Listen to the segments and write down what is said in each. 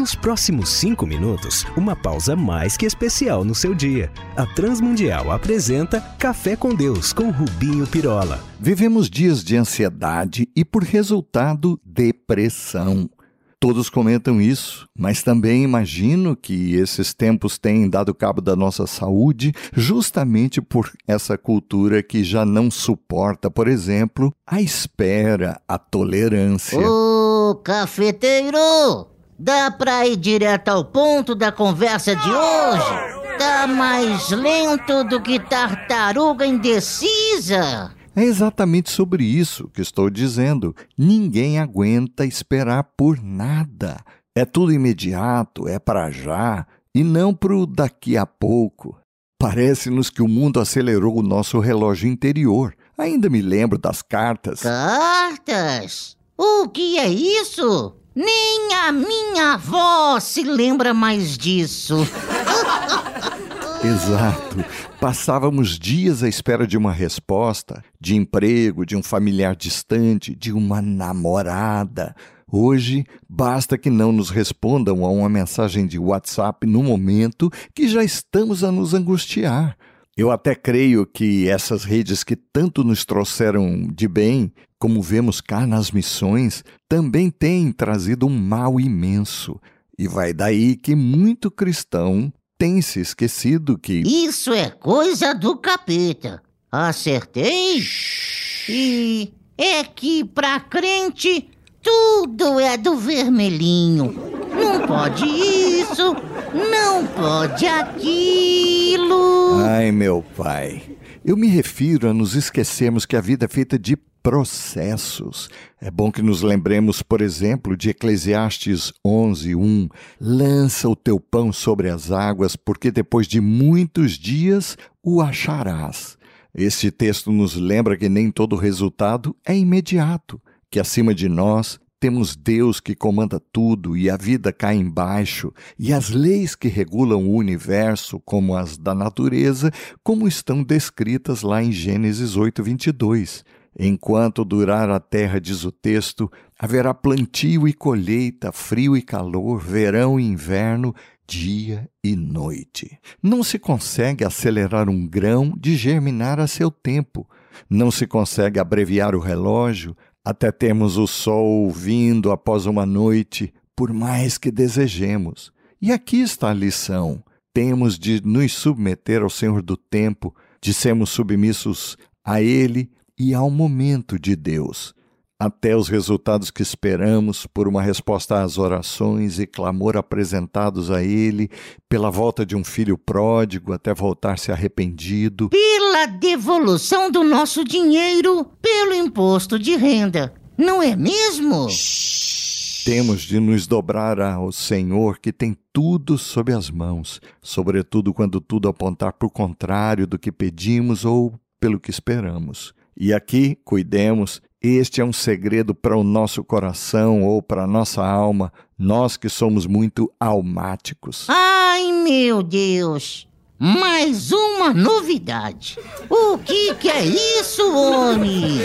Nos próximos cinco minutos, uma pausa mais que especial no seu dia. A Transmundial apresenta Café com Deus com Rubinho Pirola. Vivemos dias de ansiedade e, por resultado, depressão. Todos comentam isso, mas também imagino que esses tempos têm dado cabo da nossa saúde justamente por essa cultura que já não suporta, por exemplo, a espera, a tolerância. Ô, cafeteiro! Dá pra ir direto ao ponto da conversa de hoje? Tá mais lento do que tartaruga indecisa. É exatamente sobre isso que estou dizendo. Ninguém aguenta esperar por nada. É tudo imediato, é para já e não para o daqui a pouco. Parece-nos que o mundo acelerou o nosso relógio interior. Ainda me lembro das cartas. Cartas? O que é isso? Nem a minha avó se lembra mais disso. Exato. Passávamos dias à espera de uma resposta, de emprego, de um familiar distante, de uma namorada. Hoje, basta que não nos respondam a uma mensagem de WhatsApp no momento que já estamos a nos angustiar. Eu até creio que essas redes que tanto nos trouxeram de bem, como vemos cá nas missões, também têm trazido um mal imenso. E vai daí que muito cristão tem se esquecido que. Isso é coisa do capeta. Acertei? E é que pra crente tudo é do vermelhinho. Não pode isso, não pode aquilo. Ai, meu pai. Eu me refiro a nos esquecermos que a vida é feita de processos. É bom que nos lembremos, por exemplo, de Eclesiastes 11, 1. Lança o teu pão sobre as águas, porque depois de muitos dias o acharás. Este texto nos lembra que nem todo resultado é imediato, que acima de nós temos Deus que comanda tudo e a vida cai embaixo, e as leis que regulam o universo, como as da natureza, como estão descritas lá em Gênesis 8, 22. Enquanto durar a terra, diz o texto, haverá plantio e colheita, frio e calor, verão e inverno, dia e noite. Não se consegue acelerar um grão de germinar a seu tempo. Não se consegue abreviar o relógio, até temos o sol vindo após uma noite, por mais que desejemos. E aqui está a lição: temos de nos submeter ao Senhor do tempo, de sermos submissos a Ele e ao momento de Deus até os resultados que esperamos por uma resposta às orações e clamor apresentados a Ele, pela volta de um filho pródigo até voltar-se arrependido, pela devolução do nosso dinheiro pelo imposto de renda, não é mesmo? Temos de nos dobrar ao Senhor que tem tudo sob as mãos, sobretudo quando tudo apontar para o contrário do que pedimos ou pelo que esperamos. E aqui, cuidemos este é um segredo para o nosso coração ou para a nossa alma, nós que somos muito almáticos. Ai, meu Deus! Mais uma novidade. O que, que é isso, homem?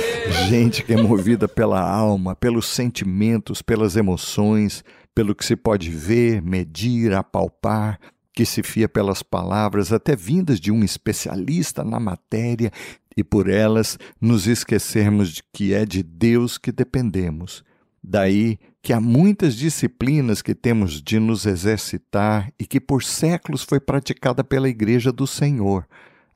Gente que é movida pela alma, pelos sentimentos, pelas emoções, pelo que se pode ver, medir, apalpar, que se fia pelas palavras, até vindas de um especialista na matéria, e por elas nos esquecermos de que é de Deus que dependemos. Daí que há muitas disciplinas que temos de nos exercitar e que por séculos foi praticada pela Igreja do Senhor,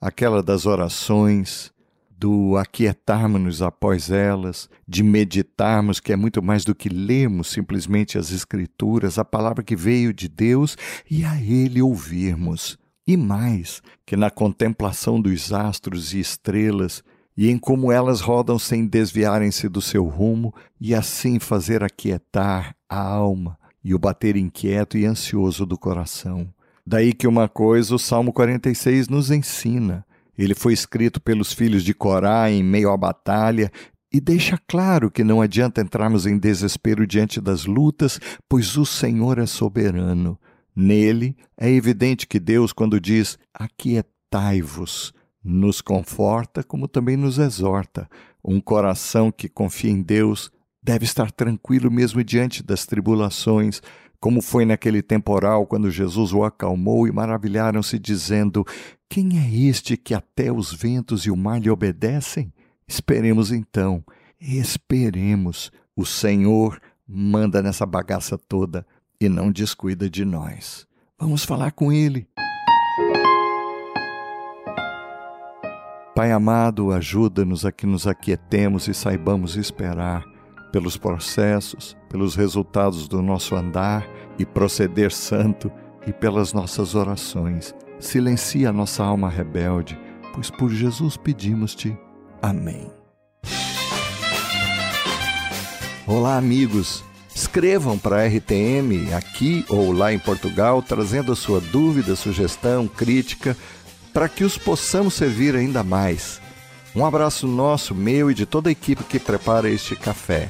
aquela das orações, do aquietarmos-nos após elas, de meditarmos, que é muito mais do que lermos simplesmente as Escrituras, a palavra que veio de Deus, e a Ele ouvirmos. E mais, que na contemplação dos astros e estrelas, e em como elas rodam sem desviarem-se do seu rumo, e assim fazer aquietar a alma e o bater inquieto e ansioso do coração. Daí que uma coisa o Salmo 46 nos ensina ele foi escrito pelos filhos de Corá em meio à batalha e deixa claro que não adianta entrarmos em desespero diante das lutas, pois o Senhor é soberano. Nele é evidente que Deus, quando diz aquietai-vos, nos conforta como também nos exorta. Um coração que confia em Deus deve estar tranquilo mesmo diante das tribulações, como foi naquele temporal quando Jesus o acalmou e maravilharam-se, dizendo: Quem é este que até os ventos e o mar lhe obedecem? Esperemos então, esperemos. O Senhor manda nessa bagaça toda e não descuida de nós. Vamos falar com Ele. Pai amado, ajuda-nos a que nos aquietemos e saibamos esperar pelos processos, pelos resultados do nosso andar e proceder santo e pelas nossas orações. Silencia a nossa alma rebelde, pois por Jesus pedimos-te. Amém. Olá, amigos. Escrevam para a RTM aqui ou lá em Portugal, trazendo a sua dúvida, sugestão, crítica, para que os possamos servir ainda mais. Um abraço nosso, meu e de toda a equipe que prepara este café.